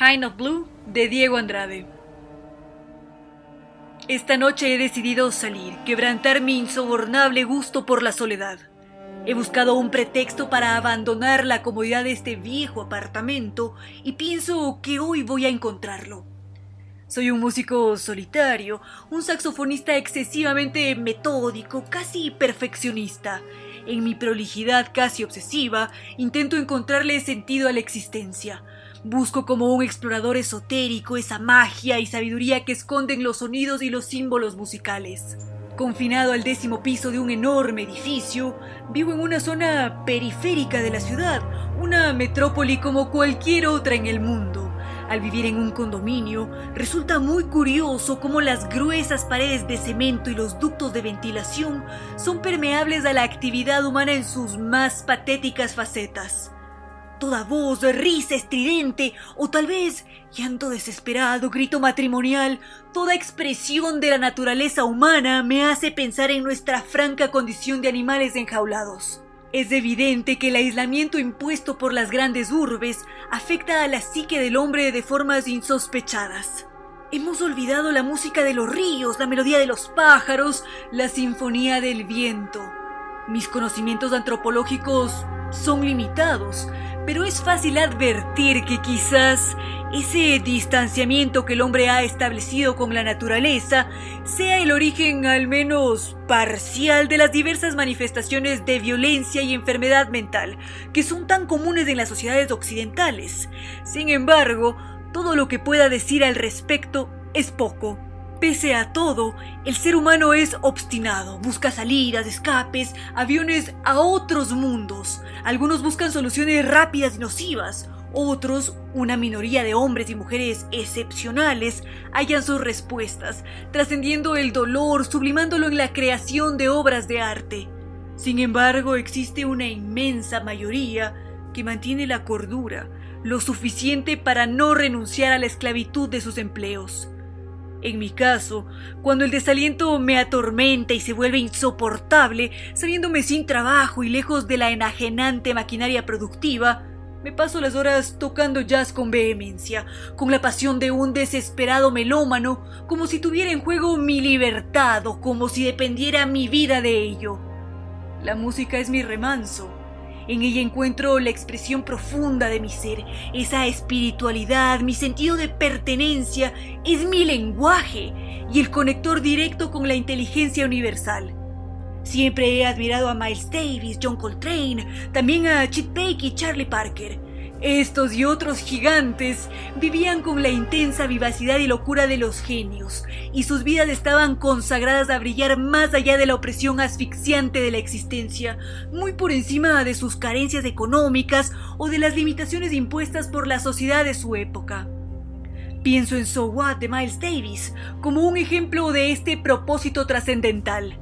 Kind of Blue de Diego Andrade. Esta noche he decidido salir, quebrantar mi insobornable gusto por la soledad. He buscado un pretexto para abandonar la comodidad de este viejo apartamento y pienso que hoy voy a encontrarlo. Soy un músico solitario, un saxofonista excesivamente metódico, casi perfeccionista. En mi prolijidad casi obsesiva, intento encontrarle sentido a la existencia. Busco como un explorador esotérico esa magia y sabiduría que esconden los sonidos y los símbolos musicales. Confinado al décimo piso de un enorme edificio, vivo en una zona periférica de la ciudad, una metrópoli como cualquier otra en el mundo. Al vivir en un condominio, resulta muy curioso cómo las gruesas paredes de cemento y los ductos de ventilación son permeables a la actividad humana en sus más patéticas facetas. Toda voz, risa estridente o tal vez llanto desesperado, grito matrimonial, toda expresión de la naturaleza humana me hace pensar en nuestra franca condición de animales enjaulados. Es evidente que el aislamiento impuesto por las grandes urbes afecta a la psique del hombre de formas insospechadas. Hemos olvidado la música de los ríos, la melodía de los pájaros, la sinfonía del viento. Mis conocimientos antropológicos son limitados, pero es fácil advertir que quizás ese distanciamiento que el hombre ha establecido con la naturaleza sea el origen al menos parcial de las diversas manifestaciones de violencia y enfermedad mental que son tan comunes en las sociedades occidentales. Sin embargo, todo lo que pueda decir al respecto es poco. Pese a todo, el ser humano es obstinado, busca salidas, escapes, aviones a otros mundos. Algunos buscan soluciones rápidas y nocivas, otros, una minoría de hombres y mujeres excepcionales, hallan sus respuestas, trascendiendo el dolor, sublimándolo en la creación de obras de arte. Sin embargo, existe una inmensa mayoría que mantiene la cordura, lo suficiente para no renunciar a la esclavitud de sus empleos. En mi caso, cuando el desaliento me atormenta y se vuelve insoportable, sabiéndome sin trabajo y lejos de la enajenante maquinaria productiva, me paso las horas tocando jazz con vehemencia, con la pasión de un desesperado melómano, como si tuviera en juego mi libertad o como si dependiera mi vida de ello. La música es mi remanso, en ella encuentro la expresión profunda de mi ser, esa espiritualidad, mi sentido de pertenencia, es mi lenguaje y el conector directo con la inteligencia universal. Siempre he admirado a Miles Davis, John Coltrane, también a Chet Baker y Charlie Parker. Estos y otros gigantes vivían con la intensa vivacidad y locura de los genios, y sus vidas estaban consagradas a brillar más allá de la opresión asfixiante de la existencia, muy por encima de sus carencias económicas o de las limitaciones impuestas por la sociedad de su época. Pienso en So What de Miles Davis como un ejemplo de este propósito trascendental.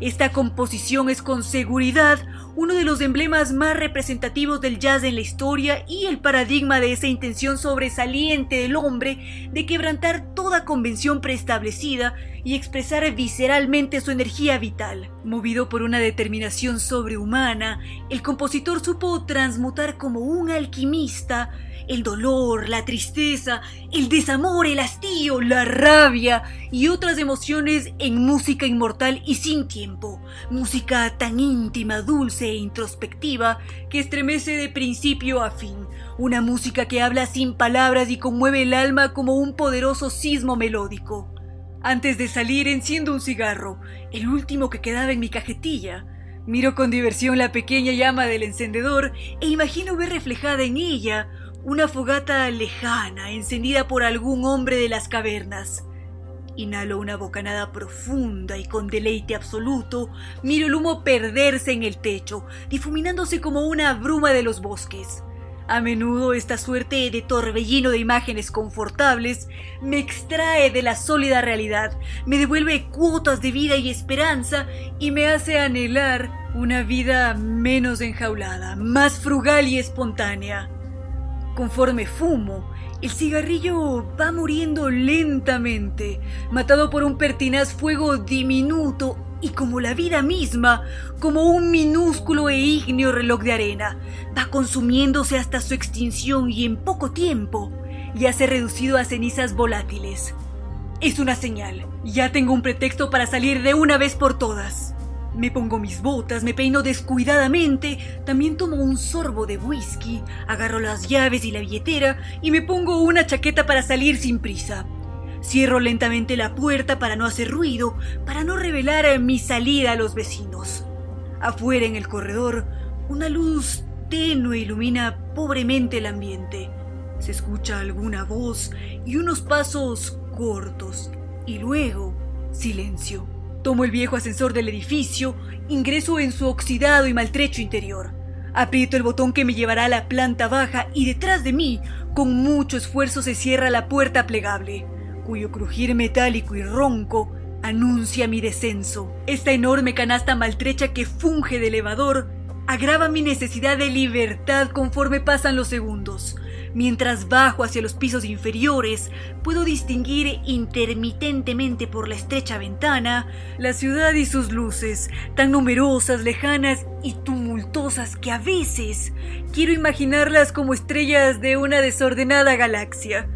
Esta composición es con seguridad uno de los emblemas más representativos del jazz en la historia y el paradigma de esa intención sobresaliente del hombre de quebrantar toda convención preestablecida y expresar visceralmente su energía vital. Movido por una determinación sobrehumana, el compositor supo transmutar como un alquimista el dolor, la tristeza, el desamor, el hastío, la rabia y otras emociones en música inmortal y sin tiempo, música tan íntima, dulce e introspectiva que estremece de principio a fin, una música que habla sin palabras y conmueve el alma como un poderoso sismo melódico. Antes de salir enciendo un cigarro, el último que quedaba en mi cajetilla, Miro con diversión la pequeña llama del encendedor e imagino ver reflejada en ella una fogata lejana encendida por algún hombre de las cavernas. Inhalo una bocanada profunda y con deleite absoluto miro el humo perderse en el techo, difuminándose como una bruma de los bosques. A menudo esta suerte de torbellino de imágenes confortables me extrae de la sólida realidad, me devuelve cuotas de vida y esperanza y me hace anhelar una vida menos enjaulada, más frugal y espontánea. Conforme fumo, el cigarrillo va muriendo lentamente, matado por un pertinaz fuego diminuto y como la vida misma, como un minúsculo e ígneo reloj de arena, va consumiéndose hasta su extinción y en poco tiempo, ya se ha reducido a cenizas volátiles. Es una señal. Ya tengo un pretexto para salir de una vez por todas. Me pongo mis botas, me peino descuidadamente, también tomo un sorbo de whisky, agarro las llaves y la billetera y me pongo una chaqueta para salir sin prisa. Cierro lentamente la puerta para no hacer ruido, para no revelar mi salida a los vecinos. Afuera en el corredor, una luz tenue ilumina pobremente el ambiente. Se escucha alguna voz y unos pasos cortos y luego silencio. Tomo el viejo ascensor del edificio, ingreso en su oxidado y maltrecho interior. Aprieto el botón que me llevará a la planta baja y detrás de mí, con mucho esfuerzo, se cierra la puerta plegable, cuyo crujir metálico y ronco anuncia mi descenso. Esta enorme canasta maltrecha que funge de elevador agrava mi necesidad de libertad conforme pasan los segundos. Mientras bajo hacia los pisos inferiores, puedo distinguir intermitentemente por la estrecha ventana la ciudad y sus luces, tan numerosas, lejanas y tumultuosas que a veces quiero imaginarlas como estrellas de una desordenada galaxia.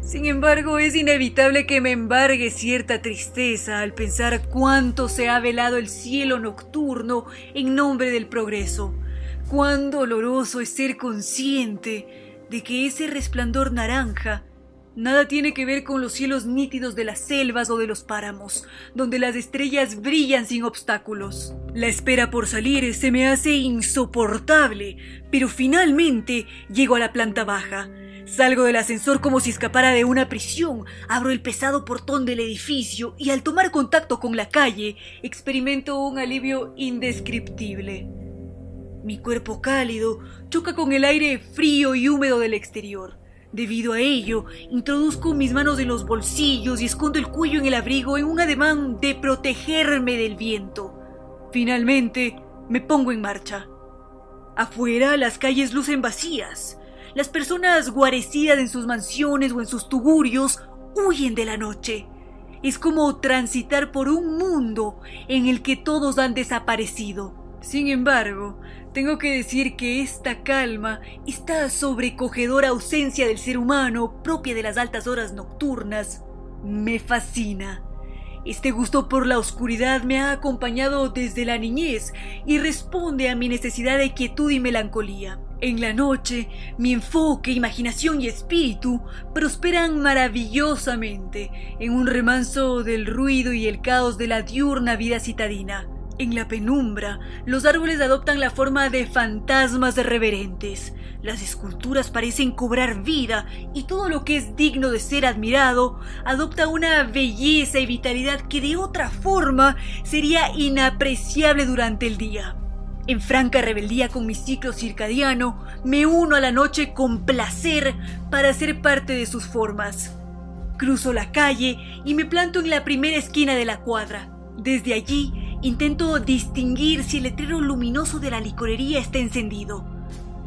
Sin embargo, es inevitable que me embargue cierta tristeza al pensar cuánto se ha velado el cielo nocturno en nombre del progreso. Cuán doloroso es ser consciente de que ese resplandor naranja nada tiene que ver con los cielos nítidos de las selvas o de los páramos, donde las estrellas brillan sin obstáculos. La espera por salir se me hace insoportable, pero finalmente llego a la planta baja. Salgo del ascensor como si escapara de una prisión, abro el pesado portón del edificio y al tomar contacto con la calle experimento un alivio indescriptible. Mi cuerpo cálido choca con el aire frío y húmedo del exterior. Debido a ello, introduzco mis manos en los bolsillos y escondo el cuello en el abrigo en un ademán de protegerme del viento. Finalmente, me pongo en marcha. Afuera las calles lucen vacías. Las personas guarecidas en sus mansiones o en sus tugurios huyen de la noche. Es como transitar por un mundo en el que todos han desaparecido. Sin embargo, tengo que decir que esta calma, esta sobrecogedora ausencia del ser humano propia de las altas horas nocturnas, me fascina. Este gusto por la oscuridad me ha acompañado desde la niñez y responde a mi necesidad de quietud y melancolía. En la noche, mi enfoque, imaginación y espíritu prosperan maravillosamente en un remanso del ruido y el caos de la diurna vida citadina. En la penumbra, los árboles adoptan la forma de fantasmas reverentes. Las esculturas parecen cobrar vida y todo lo que es digno de ser admirado adopta una belleza y vitalidad que de otra forma sería inapreciable durante el día. En franca rebeldía con mi ciclo circadiano, me uno a la noche con placer para ser parte de sus formas. Cruzo la calle y me planto en la primera esquina de la cuadra. Desde allí Intento distinguir si el letrero luminoso de la licorería está encendido.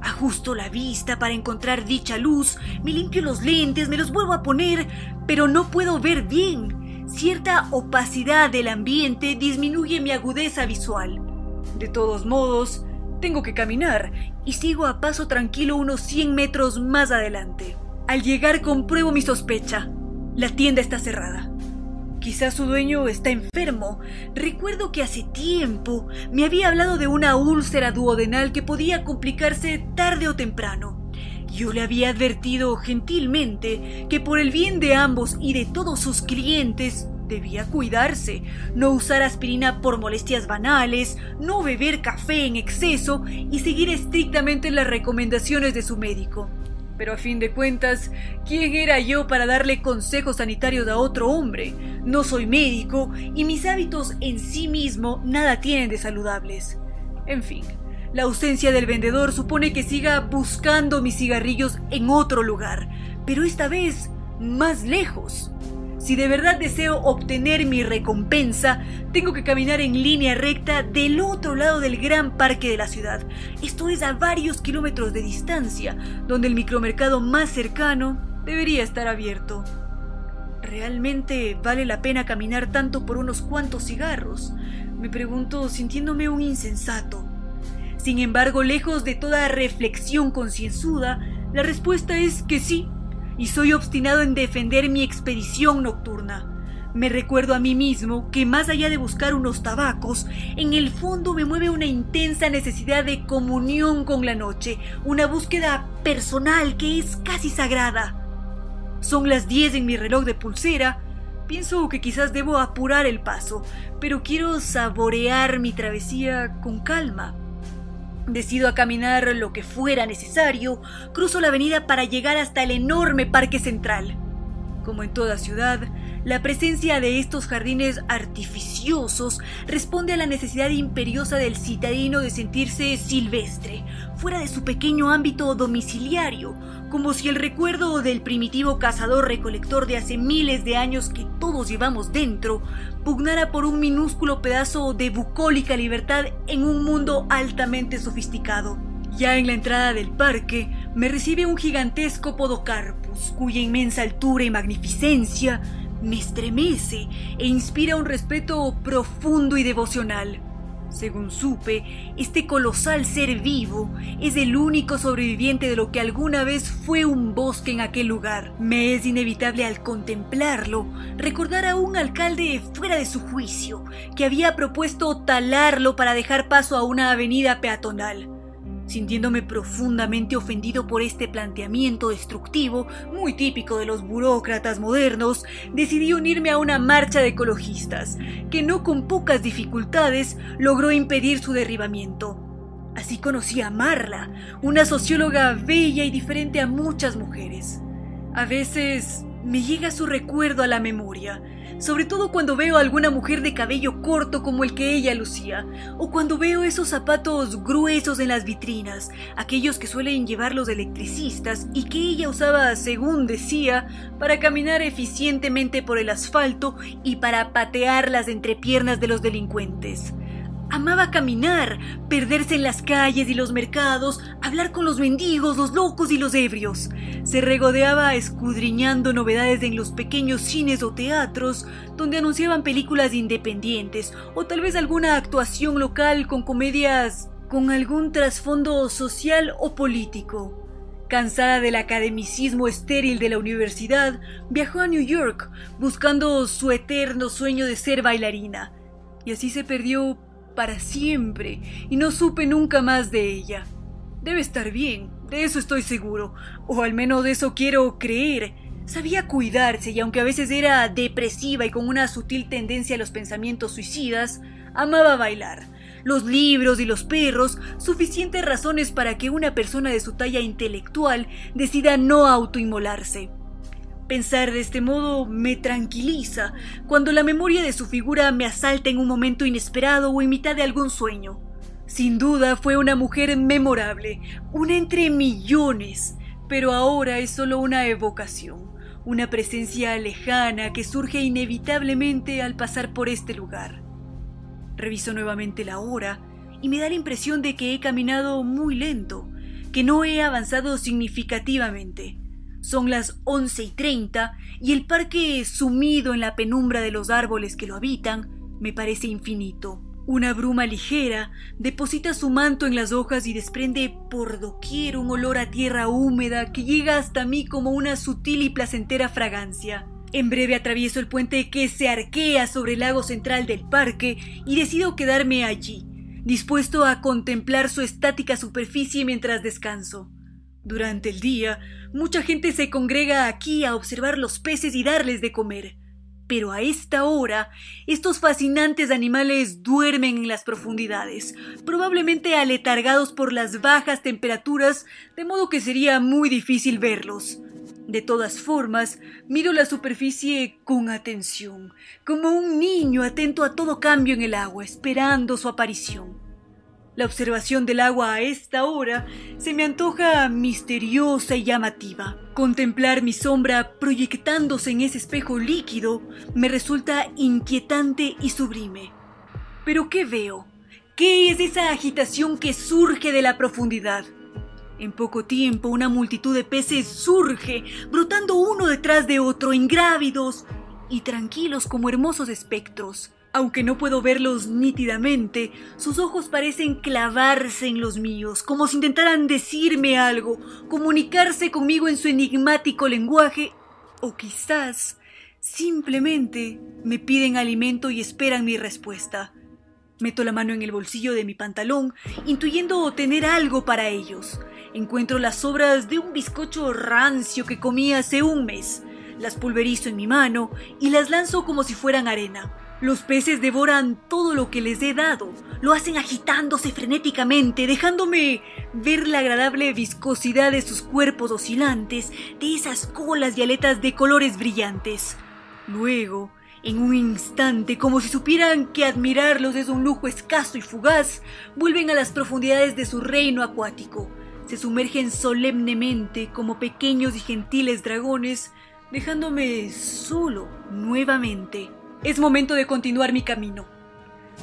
Ajusto la vista para encontrar dicha luz, me limpio los lentes, me los vuelvo a poner, pero no puedo ver bien. Cierta opacidad del ambiente disminuye mi agudeza visual. De todos modos, tengo que caminar y sigo a paso tranquilo unos 100 metros más adelante. Al llegar compruebo mi sospecha. La tienda está cerrada. Quizás su dueño está enfermo. Recuerdo que hace tiempo me había hablado de una úlcera duodenal que podía complicarse tarde o temprano. Yo le había advertido gentilmente que por el bien de ambos y de todos sus clientes debía cuidarse, no usar aspirina por molestias banales, no beber café en exceso y seguir estrictamente las recomendaciones de su médico. Pero a fin de cuentas, ¿quién era yo para darle consejos sanitarios a otro hombre? No soy médico y mis hábitos en sí mismo nada tienen de saludables. En fin, la ausencia del vendedor supone que siga buscando mis cigarrillos en otro lugar, pero esta vez más lejos. Si de verdad deseo obtener mi recompensa, tengo que caminar en línea recta del otro lado del gran parque de la ciudad. Esto es a varios kilómetros de distancia, donde el micromercado más cercano debería estar abierto. ¿Realmente vale la pena caminar tanto por unos cuantos cigarros? Me pregunto sintiéndome un insensato. Sin embargo, lejos de toda reflexión concienzuda, la respuesta es que sí, y soy obstinado en defender mi expedición nocturna. Me recuerdo a mí mismo que más allá de buscar unos tabacos, en el fondo me mueve una intensa necesidad de comunión con la noche, una búsqueda personal que es casi sagrada. Son las 10 en mi reloj de pulsera. Pienso que quizás debo apurar el paso, pero quiero saborear mi travesía con calma. Decido a caminar lo que fuera necesario, cruzo la avenida para llegar hasta el enorme parque central. Como en toda ciudad, la presencia de estos jardines artificiosos responde a la necesidad imperiosa del citadino de sentirse silvestre, fuera de su pequeño ámbito domiciliario, como si el recuerdo del primitivo cazador-recolector de hace miles de años que todos llevamos dentro pugnara por un minúsculo pedazo de bucólica libertad en un mundo altamente sofisticado. Ya en la entrada del parque me recibe un gigantesco cuya inmensa altura y magnificencia me estremece e inspira un respeto profundo y devocional. Según supe, este colosal ser vivo es el único sobreviviente de lo que alguna vez fue un bosque en aquel lugar. Me es inevitable al contemplarlo recordar a un alcalde fuera de su juicio, que había propuesto talarlo para dejar paso a una avenida peatonal. Sintiéndome profundamente ofendido por este planteamiento destructivo, muy típico de los burócratas modernos, decidí unirme a una marcha de ecologistas, que no con pocas dificultades logró impedir su derribamiento. Así conocí a Marla, una socióloga bella y diferente a muchas mujeres. A veces me llega su recuerdo a la memoria, sobre todo cuando veo a alguna mujer de cabello corto como el que ella lucía, o cuando veo esos zapatos gruesos en las vitrinas, aquellos que suelen llevar los electricistas y que ella usaba, según decía, para caminar eficientemente por el asfalto y para patear las entrepiernas de los delincuentes. Amaba caminar, perderse en las calles y los mercados, hablar con los mendigos, los locos y los ebrios. Se regodeaba escudriñando novedades en los pequeños cines o teatros donde anunciaban películas independientes o tal vez alguna actuación local con comedias con algún trasfondo social o político. Cansada del academicismo estéril de la universidad, viajó a New York buscando su eterno sueño de ser bailarina. Y así se perdió para siempre y no supe nunca más de ella. Debe estar bien, de eso estoy seguro, o al menos de eso quiero creer. Sabía cuidarse y aunque a veces era depresiva y con una sutil tendencia a los pensamientos suicidas, amaba bailar. Los libros y los perros, suficientes razones para que una persona de su talla intelectual decida no autoinmolarse. Pensar de este modo me tranquiliza cuando la memoria de su figura me asalta en un momento inesperado o en mitad de algún sueño. Sin duda fue una mujer memorable, una entre millones, pero ahora es solo una evocación, una presencia lejana que surge inevitablemente al pasar por este lugar. Reviso nuevamente la hora y me da la impresión de que he caminado muy lento, que no he avanzado significativamente. Son las once y treinta y el parque sumido en la penumbra de los árboles que lo habitan me parece infinito. Una bruma ligera deposita su manto en las hojas y desprende por doquier un olor a tierra húmeda que llega hasta mí como una sutil y placentera fragancia. En breve atravieso el puente que se arquea sobre el lago central del parque y decido quedarme allí, dispuesto a contemplar su estática superficie mientras descanso. Durante el día, mucha gente se congrega aquí a observar los peces y darles de comer. Pero a esta hora, estos fascinantes animales duermen en las profundidades, probablemente aletargados por las bajas temperaturas, de modo que sería muy difícil verlos. De todas formas, miro la superficie con atención, como un niño atento a todo cambio en el agua, esperando su aparición. La observación del agua a esta hora se me antoja misteriosa y llamativa. Contemplar mi sombra proyectándose en ese espejo líquido me resulta inquietante y sublime. Pero ¿qué veo? ¿Qué es esa agitación que surge de la profundidad? En poco tiempo una multitud de peces surge, brotando uno detrás de otro, ingrávidos y tranquilos como hermosos espectros. Aunque no puedo verlos nítidamente, sus ojos parecen clavarse en los míos, como si intentaran decirme algo, comunicarse conmigo en su enigmático lenguaje, o quizás simplemente me piden alimento y esperan mi respuesta. Meto la mano en el bolsillo de mi pantalón, intuyendo tener algo para ellos. Encuentro las sobras de un bizcocho rancio que comí hace un mes. Las pulverizo en mi mano y las lanzo como si fueran arena. Los peces devoran todo lo que les he dado. Lo hacen agitándose frenéticamente, dejándome ver la agradable viscosidad de sus cuerpos oscilantes, de esas colas y aletas de colores brillantes. Luego, en un instante, como si supieran que admirarlos es un lujo escaso y fugaz, vuelven a las profundidades de su reino acuático. Se sumergen solemnemente como pequeños y gentiles dragones, dejándome solo nuevamente. Es momento de continuar mi camino.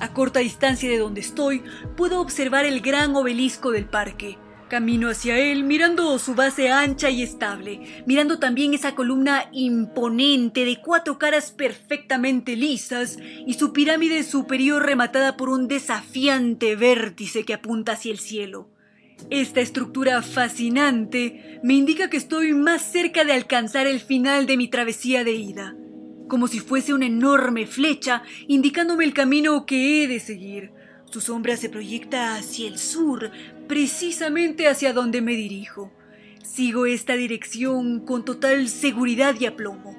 A corta distancia de donde estoy, puedo observar el gran obelisco del parque. Camino hacia él, mirando su base ancha y estable, mirando también esa columna imponente de cuatro caras perfectamente lisas y su pirámide superior rematada por un desafiante vértice que apunta hacia el cielo. Esta estructura fascinante me indica que estoy más cerca de alcanzar el final de mi travesía de ida como si fuese una enorme flecha indicándome el camino que he de seguir. Su sombra se proyecta hacia el sur, precisamente hacia donde me dirijo. Sigo esta dirección con total seguridad y aplomo.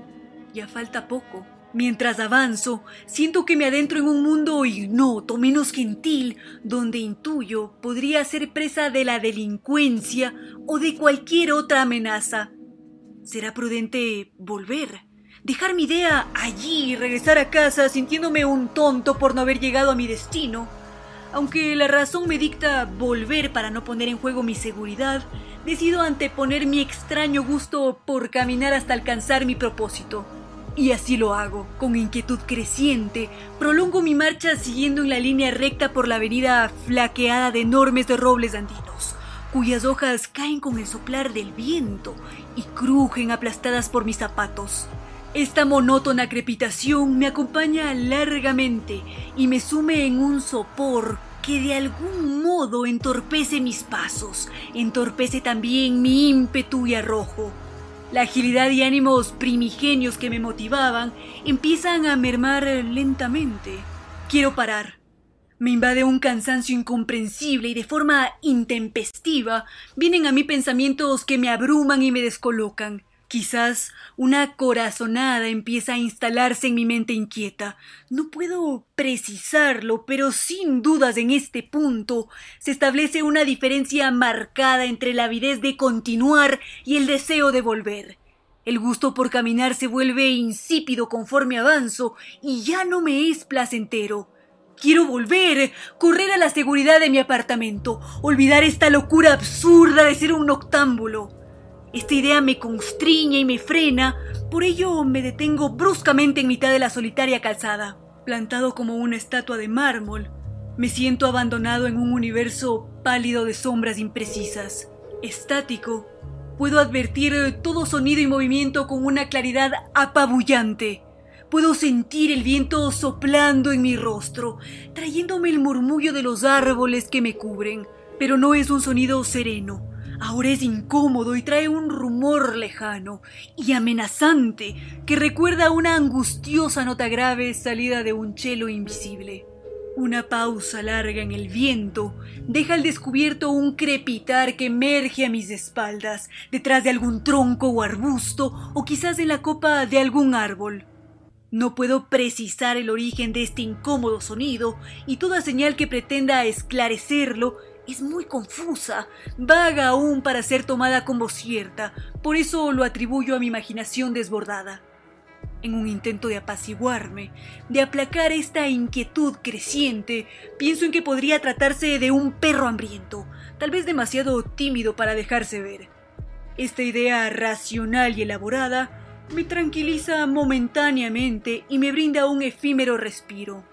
Ya falta poco. Mientras avanzo, siento que me adentro en un mundo ignoto, menos gentil, donde intuyo podría ser presa de la delincuencia o de cualquier otra amenaza. ¿Será prudente volver? Dejar mi idea allí y regresar a casa sintiéndome un tonto por no haber llegado a mi destino. Aunque la razón me dicta volver para no poner en juego mi seguridad, decido anteponer mi extraño gusto por caminar hasta alcanzar mi propósito. Y así lo hago, con inquietud creciente, prolongo mi marcha siguiendo en la línea recta por la avenida flaqueada de enormes robles andinos, cuyas hojas caen con el soplar del viento y crujen aplastadas por mis zapatos. Esta monótona crepitación me acompaña largamente y me sume en un sopor que de algún modo entorpece mis pasos, entorpece también mi ímpetu y arrojo. La agilidad y ánimos primigenios que me motivaban empiezan a mermar lentamente. Quiero parar. Me invade un cansancio incomprensible y de forma intempestiva vienen a mí pensamientos que me abruman y me descolocan. Quizás una corazonada empieza a instalarse en mi mente inquieta. No puedo precisarlo, pero sin dudas en este punto se establece una diferencia marcada entre la avidez de continuar y el deseo de volver. El gusto por caminar se vuelve insípido conforme avanzo y ya no me es placentero. Quiero volver, correr a la seguridad de mi apartamento, olvidar esta locura absurda de ser un noctámbulo. Esta idea me constriña y me frena, por ello me detengo bruscamente en mitad de la solitaria calzada. Plantado como una estatua de mármol, me siento abandonado en un universo pálido de sombras imprecisas. Estático, puedo advertir todo sonido y movimiento con una claridad apabullante. Puedo sentir el viento soplando en mi rostro, trayéndome el murmullo de los árboles que me cubren, pero no es un sonido sereno ahora es incómodo y trae un rumor lejano y amenazante que recuerda una angustiosa nota grave salida de un chelo invisible. Una pausa larga en el viento deja al descubierto un crepitar que emerge a mis espaldas, detrás de algún tronco o arbusto, o quizás en la copa de algún árbol. No puedo precisar el origen de este incómodo sonido, y toda señal que pretenda esclarecerlo es muy confusa, vaga aún para ser tomada como cierta, por eso lo atribuyo a mi imaginación desbordada. En un intento de apaciguarme, de aplacar esta inquietud creciente, pienso en que podría tratarse de un perro hambriento, tal vez demasiado tímido para dejarse ver. Esta idea racional y elaborada me tranquiliza momentáneamente y me brinda un efímero respiro.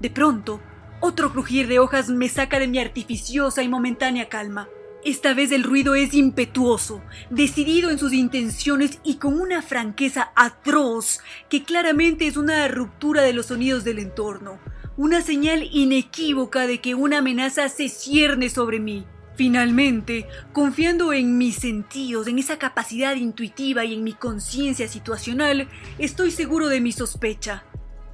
De pronto, otro crujir de hojas me saca de mi artificiosa y momentánea calma. Esta vez el ruido es impetuoso, decidido en sus intenciones y con una franqueza atroz que claramente es una ruptura de los sonidos del entorno, una señal inequívoca de que una amenaza se cierne sobre mí. Finalmente, confiando en mis sentidos, en esa capacidad intuitiva y en mi conciencia situacional, estoy seguro de mi sospecha.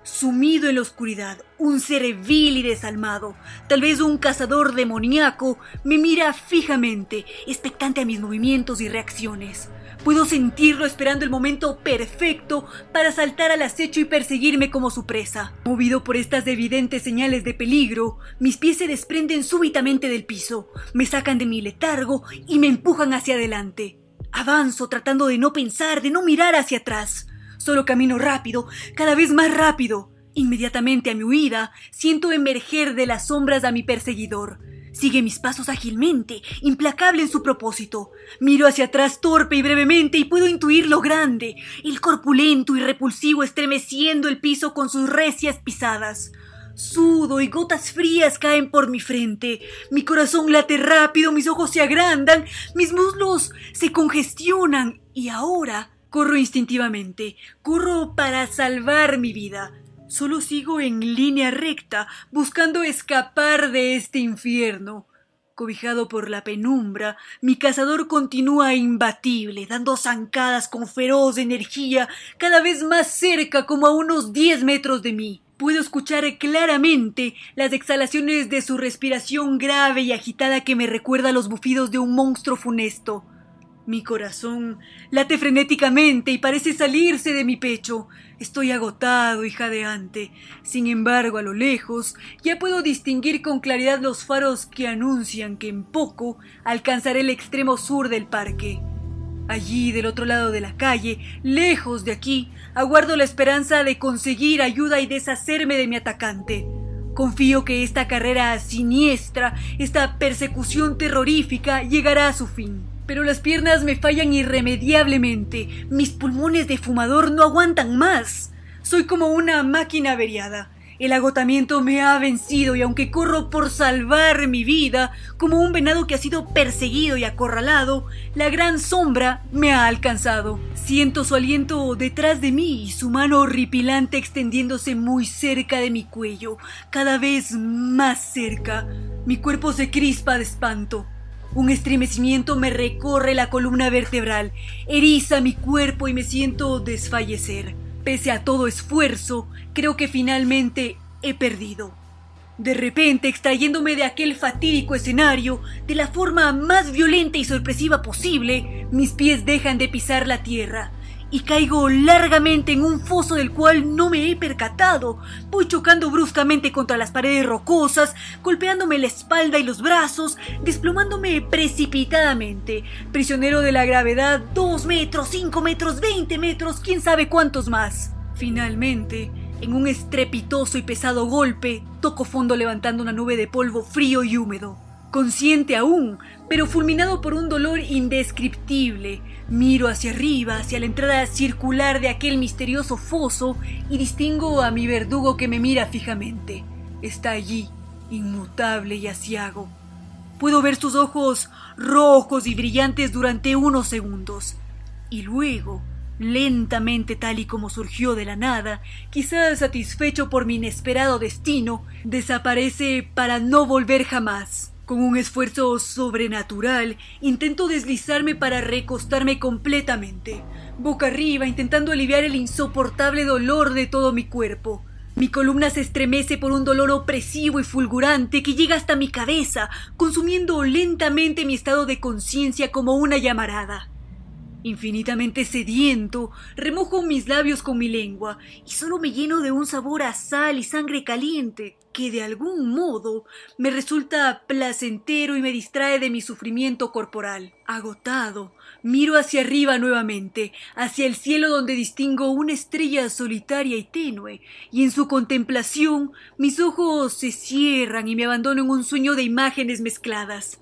Sumido en la oscuridad, un ser vil y desalmado, tal vez un cazador demoníaco, me mira fijamente, expectante a mis movimientos y reacciones. Puedo sentirlo esperando el momento perfecto para saltar al acecho y perseguirme como su presa. Movido por estas evidentes señales de peligro, mis pies se desprenden súbitamente del piso, me sacan de mi letargo y me empujan hacia adelante. Avanzo tratando de no pensar, de no mirar hacia atrás. Solo camino rápido, cada vez más rápido. Inmediatamente a mi huida, siento emerger de las sombras a mi perseguidor. Sigue mis pasos ágilmente, implacable en su propósito. Miro hacia atrás torpe y brevemente y puedo intuir lo grande, el corpulento y repulsivo estremeciendo el piso con sus recias pisadas. Sudo y gotas frías caen por mi frente. Mi corazón late rápido, mis ojos se agrandan, mis muslos se congestionan y ahora Corro instintivamente, corro para salvar mi vida. Solo sigo en línea recta, buscando escapar de este infierno. Cobijado por la penumbra, mi cazador continúa imbatible, dando zancadas con feroz energía, cada vez más cerca, como a unos diez metros de mí. Puedo escuchar claramente las exhalaciones de su respiración grave y agitada que me recuerda a los bufidos de un monstruo funesto. Mi corazón late frenéticamente y parece salirse de mi pecho. Estoy agotado y jadeante. Sin embargo, a lo lejos ya puedo distinguir con claridad los faros que anuncian que en poco alcanzaré el extremo sur del parque. Allí, del otro lado de la calle, lejos de aquí, aguardo la esperanza de conseguir ayuda y deshacerme de mi atacante. Confío que esta carrera siniestra, esta persecución terrorífica, llegará a su fin pero las piernas me fallan irremediablemente. Mis pulmones de fumador no aguantan más. Soy como una máquina averiada. El agotamiento me ha vencido y aunque corro por salvar mi vida, como un venado que ha sido perseguido y acorralado, la gran sombra me ha alcanzado. Siento su aliento detrás de mí y su mano horripilante extendiéndose muy cerca de mi cuello, cada vez más cerca. Mi cuerpo se crispa de espanto. Un estremecimiento me recorre la columna vertebral, eriza mi cuerpo y me siento desfallecer. Pese a todo esfuerzo, creo que finalmente he perdido. De repente, extrayéndome de aquel fatídico escenario, de la forma más violenta y sorpresiva posible, mis pies dejan de pisar la tierra y caigo largamente en un foso del cual no me he percatado. Voy chocando bruscamente contra las paredes rocosas, golpeándome la espalda y los brazos, desplomándome precipitadamente, prisionero de la gravedad, dos metros, cinco metros, veinte metros, quién sabe cuántos más. Finalmente, en un estrepitoso y pesado golpe, toco fondo levantando una nube de polvo frío y húmedo. Consciente aún, pero fulminado por un dolor indescriptible, miro hacia arriba, hacia la entrada circular de aquel misterioso foso y distingo a mi verdugo que me mira fijamente. Está allí, inmutable y asiago. Puedo ver sus ojos rojos y brillantes durante unos segundos. Y luego, lentamente tal y como surgió de la nada, quizás satisfecho por mi inesperado destino, desaparece para no volver jamás. Con un esfuerzo sobrenatural, intento deslizarme para recostarme completamente, boca arriba, intentando aliviar el insoportable dolor de todo mi cuerpo. Mi columna se estremece por un dolor opresivo y fulgurante que llega hasta mi cabeza, consumiendo lentamente mi estado de conciencia como una llamarada. Infinitamente sediento, remojo mis labios con mi lengua y solo me lleno de un sabor a sal y sangre caliente que de algún modo me resulta placentero y me distrae de mi sufrimiento corporal. Agotado, miro hacia arriba nuevamente, hacia el cielo donde distingo una estrella solitaria y tenue, y en su contemplación mis ojos se cierran y me abandono en un sueño de imágenes mezcladas.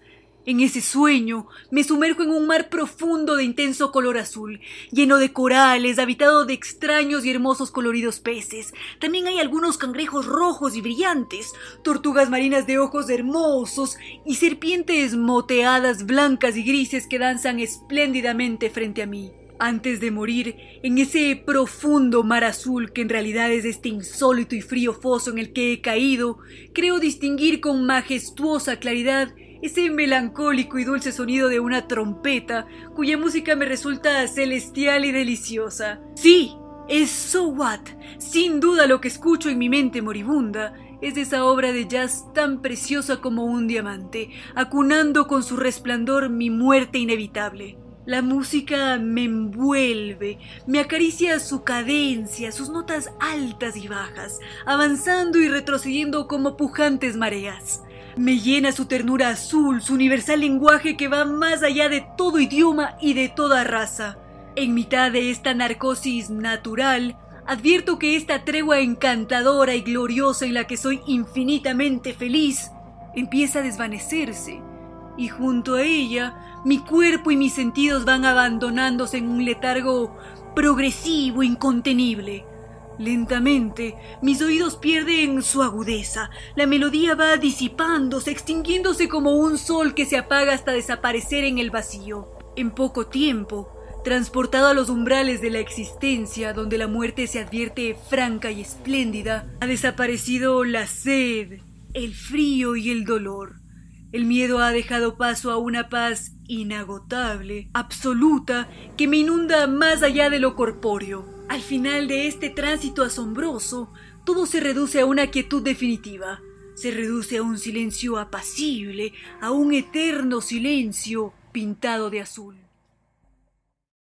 En ese sueño me sumerjo en un mar profundo de intenso color azul, lleno de corales, habitado de extraños y hermosos coloridos peces. También hay algunos cangrejos rojos y brillantes, tortugas marinas de ojos hermosos y serpientes moteadas blancas y grises que danzan espléndidamente frente a mí. Antes de morir, en ese profundo mar azul que en realidad es este insólito y frío foso en el que he caído, creo distinguir con majestuosa claridad ese melancólico y dulce sonido de una trompeta cuya música me resulta celestial y deliciosa. Sí, es So What. Sin duda lo que escucho en mi mente moribunda es esa obra de jazz tan preciosa como un diamante, acunando con su resplandor mi muerte inevitable. La música me envuelve, me acaricia su cadencia, sus notas altas y bajas, avanzando y retrocediendo como pujantes mareas. Me llena su ternura azul, su universal lenguaje que va más allá de todo idioma y de toda raza. En mitad de esta narcosis natural, advierto que esta tregua encantadora y gloriosa en la que soy infinitamente feliz empieza a desvanecerse, y junto a ella mi cuerpo y mis sentidos van abandonándose en un letargo progresivo, incontenible. Lentamente, mis oídos pierden su agudeza, la melodía va disipándose, extinguiéndose como un sol que se apaga hasta desaparecer en el vacío. En poco tiempo, transportado a los umbrales de la existencia, donde la muerte se advierte franca y espléndida, ha desaparecido la sed, el frío y el dolor. El miedo ha dejado paso a una paz inagotable, absoluta, que me inunda más allá de lo corpóreo. Al final de este tránsito asombroso, todo se reduce a una quietud definitiva. Se reduce a un silencio apacible, a un eterno silencio pintado de azul.